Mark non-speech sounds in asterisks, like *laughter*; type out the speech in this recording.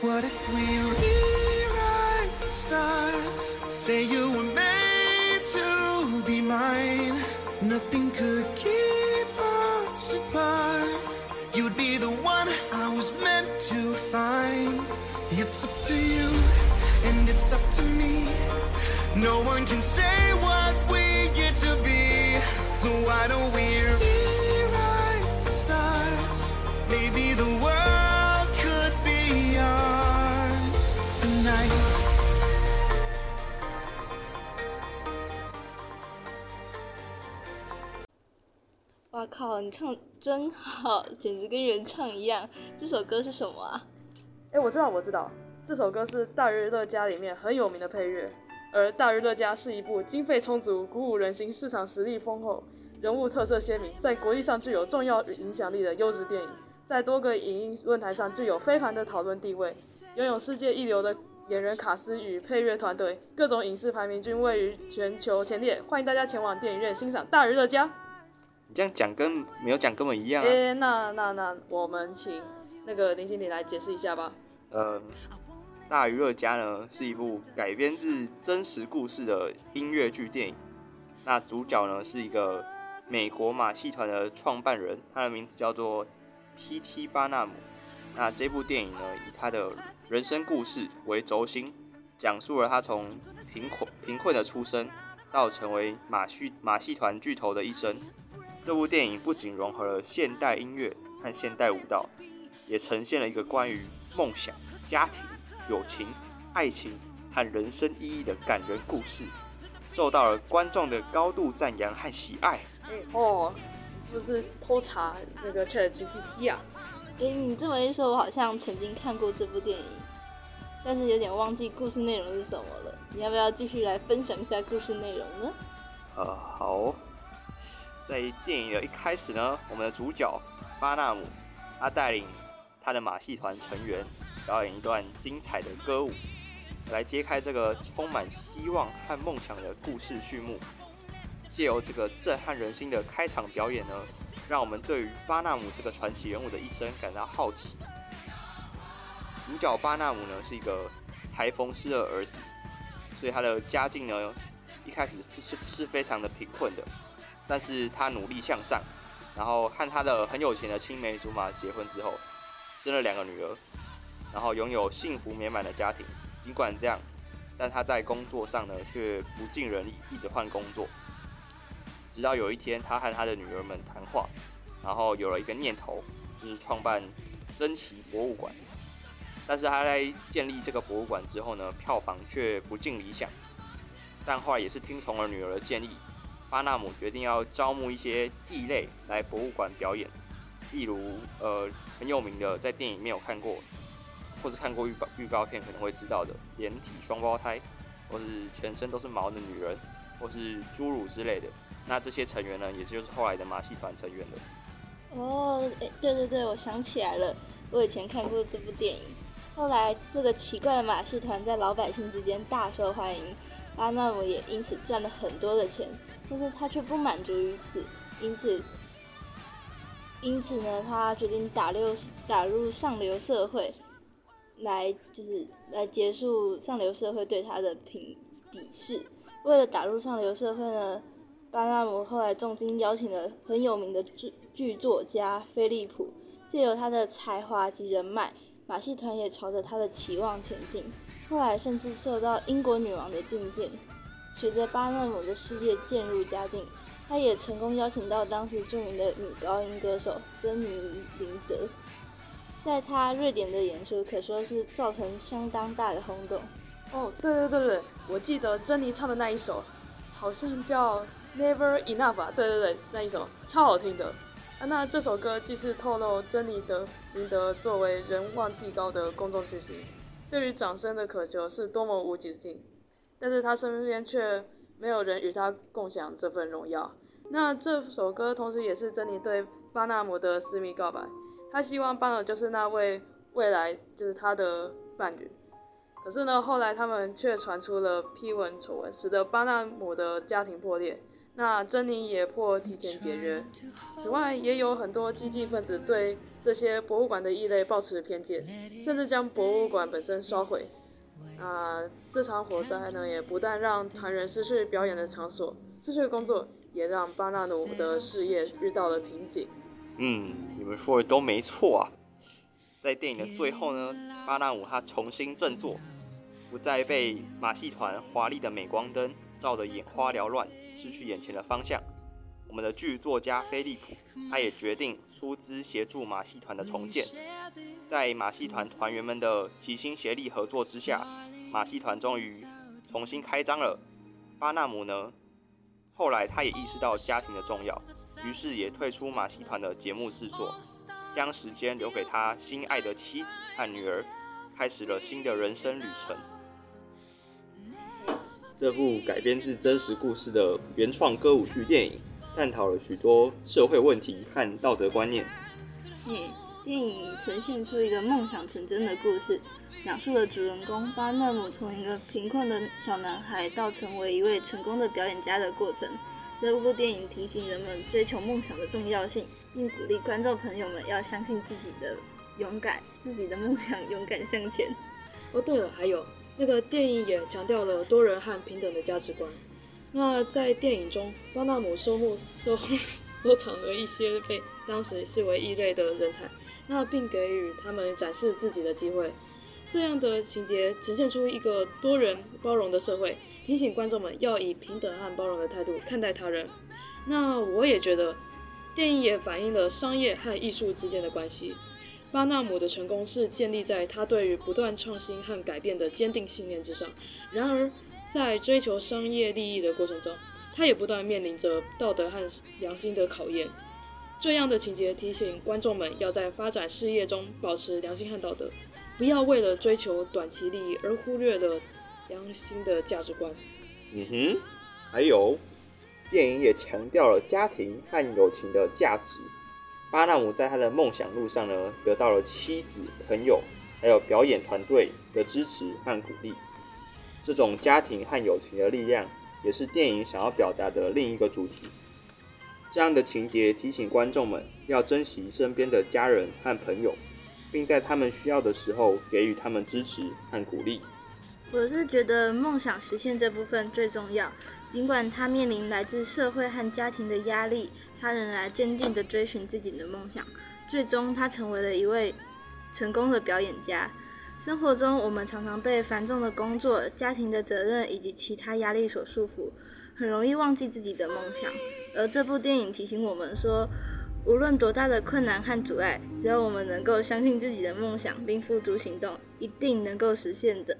What if we rewrite the stars? Say you were made to be mine. Nothing could keep us apart. You'd be the one I was meant to find. It's up to you, and it's up to me. No one can say what we get to be. So why don't we 靠，你唱真好，简直跟原唱一样。这首歌是什么啊？哎，我知道，我知道，这首歌是《大日乐家》里面很有名的配乐。而《大日乐家》是一部经费充足、鼓舞人心、市场实力丰厚、人物特色鲜明，在国际上具有重要影响力的优质电影，在多个影音论坛上具有非凡的讨论地位，拥有世界一流的演员卡司与配乐团队，各种影视排名均位于全球前列。欢迎大家前往电影院欣赏《大娱乐家》。你这样讲跟没有讲根本一样啊！哎，那那那，我们请那个林经理来解释一下吧。呃。《大娱乐家》呢是一部改编自真实故事的音乐剧电影。那主角呢是一个美国马戏团的创办人，他的名字叫做 P.T. 巴纳姆。那这部电影呢以他的人生故事为轴心，讲述了他从贫困贫困的出身到成为马戏马戏团巨头的一生。这部电影不仅融合了现代音乐和现代舞蹈，也呈现了一个关于梦想、家庭。友情、爱情和人生意义的感人故事，受到了观众的高度赞扬和喜爱。哎、欸、哦，是不是偷查那个 ChatGPT 啊？哎、欸，你这么一说，我好像曾经看过这部电影，但是有点忘记故事内容是什么了。你要不要继续来分享一下故事内容呢？呃，好。在电影的一开始呢，我们的主角巴纳姆，他带领他的马戏团成员。表演一段精彩的歌舞，来揭开这个充满希望和梦想的故事序幕。借由这个震撼人心的开场表演呢，让我们对于巴纳姆这个传奇人物的一生感到好奇。主角巴纳姆呢是一个裁缝师的儿子，所以他的家境呢一开始是是非常的贫困的，但是他努力向上，然后和他的很有钱的青梅竹马结婚之后，生了两个女儿。然后拥有幸福美满的家庭，尽管这样，但他在工作上呢却不尽人意，一直换工作。直到有一天，他和他的女儿们谈话，然后有了一个念头，就是创办珍奇博物馆。但是他在建立这个博物馆之后呢，票房却不尽理想。但后来也是听从了女儿的建议，巴纳姆决定要招募一些异类来博物馆表演，例如呃很有名的，在电影没有看过。或是看过预告预告片可能会知道的连体双胞胎，或是全身都是毛的女人，或是侏儒之类的。那这些成员呢，也就是后来的马戏团成员了。哦，哎，对对对，我想起来了，我以前看过这部电影。后来这个奇怪的马戏团在老百姓之间大受欢迎，巴纳姆也因此赚了很多的钱。但是他却不满足于此，因此，因此呢，他决定打入打入上流社会。来就是来结束上流社会对他的评鄙视。为了打入上流社会呢，巴纳姆后来重金邀请了很有名的剧剧作家菲利普，借由他的才华及人脉，马戏团也朝着他的期望前进。后来甚至受到英国女王的觐见。随着巴纳姆的事业渐入佳境，他也成功邀请到当时著名的女高音歌手珍妮琳德。在他瑞典的演出可说是造成相当大的轰动。哦，对对对对，我记得珍妮唱的那一首，好像叫 Never Enough 啊，对对对，那一首超好听的。啊，那这首歌既是透露珍妮德琳德作为人望极高的公众巨星，对于掌声的渴求是多么无止境，但是他身边却没有人与他共享这份荣耀。那这首歌同时也是珍妮对巴纳姆的私密告白。他希望巴纳姆就是那位未来就是他的伴侣，可是呢，后来他们却传出了批文丑闻，使得巴纳姆的家庭破裂。那珍妮也破提前解约。此外，也有很多激进分子对这些博物馆的异类抱持偏见，甚至将博物馆本身烧毁。啊，这场火灾呢，也不但让团员失去表演的场所，失去工作，也让巴纳努的事业遇到了瓶颈。嗯，你们说的都没错啊。在电影的最后呢，巴纳姆他重新振作，不再被马戏团华丽的镁光灯照得眼花缭乱，失去眼前的方向。我们的剧作家菲利普，他也决定出资协助马戏团的重建。在马戏团团员们的齐心协力合作之下，马戏团终于重新开张了。巴纳姆呢，后来他也意识到家庭的重要，于是也退出马戏团的节目制作，将时间留给他心爱的妻子和女儿，开始了新的人生旅程。这部改编自真实故事的原创歌舞剧电影，探讨了许多社会问题和道德观念。嗯，电影呈现出一个梦想成真的故事，讲述了主人公巴纳姆从一个贫困的小男孩到成为一位成功的表演家的过程。这部电影提醒人们追求梦想的重要性，并鼓励观众朋友们要相信自己的勇敢，自己的梦想勇敢向前。哦，对了，还有。那个电影也强调了多人和平等的价值观。那在电影中，巴纳姆收获收 *laughs* 收藏了一些被当时视为异类的人才，那并给予他们展示自己的机会。这样的情节呈现出一个多元包容的社会，提醒观众们要以平等和包容的态度看待他人。那我也觉得，电影也反映了商业和艺术之间的关系。巴纳姆的成功是建立在他对于不断创新和改变的坚定信念之上。然而，在追求商业利益的过程中，他也不断面临着道德和良心的考验。这样的情节提醒观众们要在发展事业中保持良心和道德，不要为了追求短期利益而忽略了良心的价值观。嗯哼，还有，电影也强调了家庭和友情的价值。巴纳姆在他的梦想路上呢，得到了妻子、朋友，还有表演团队的支持和鼓励。这种家庭和友情的力量，也是电影想要表达的另一个主题。这样的情节提醒观众们要珍惜身边的家人和朋友，并在他们需要的时候给予他们支持和鼓励。我是觉得梦想实现这部分最重要，尽管他面临来自社会和家庭的压力。他仍然坚定地追寻自己的梦想，最终他成为了一位成功的表演家。生活中，我们常常被繁重的工作、家庭的责任以及其他压力所束缚，很容易忘记自己的梦想。而这部电影提醒我们说，无论多大的困难和阻碍，只要我们能够相信自己的梦想并付诸行动，一定能够实现的。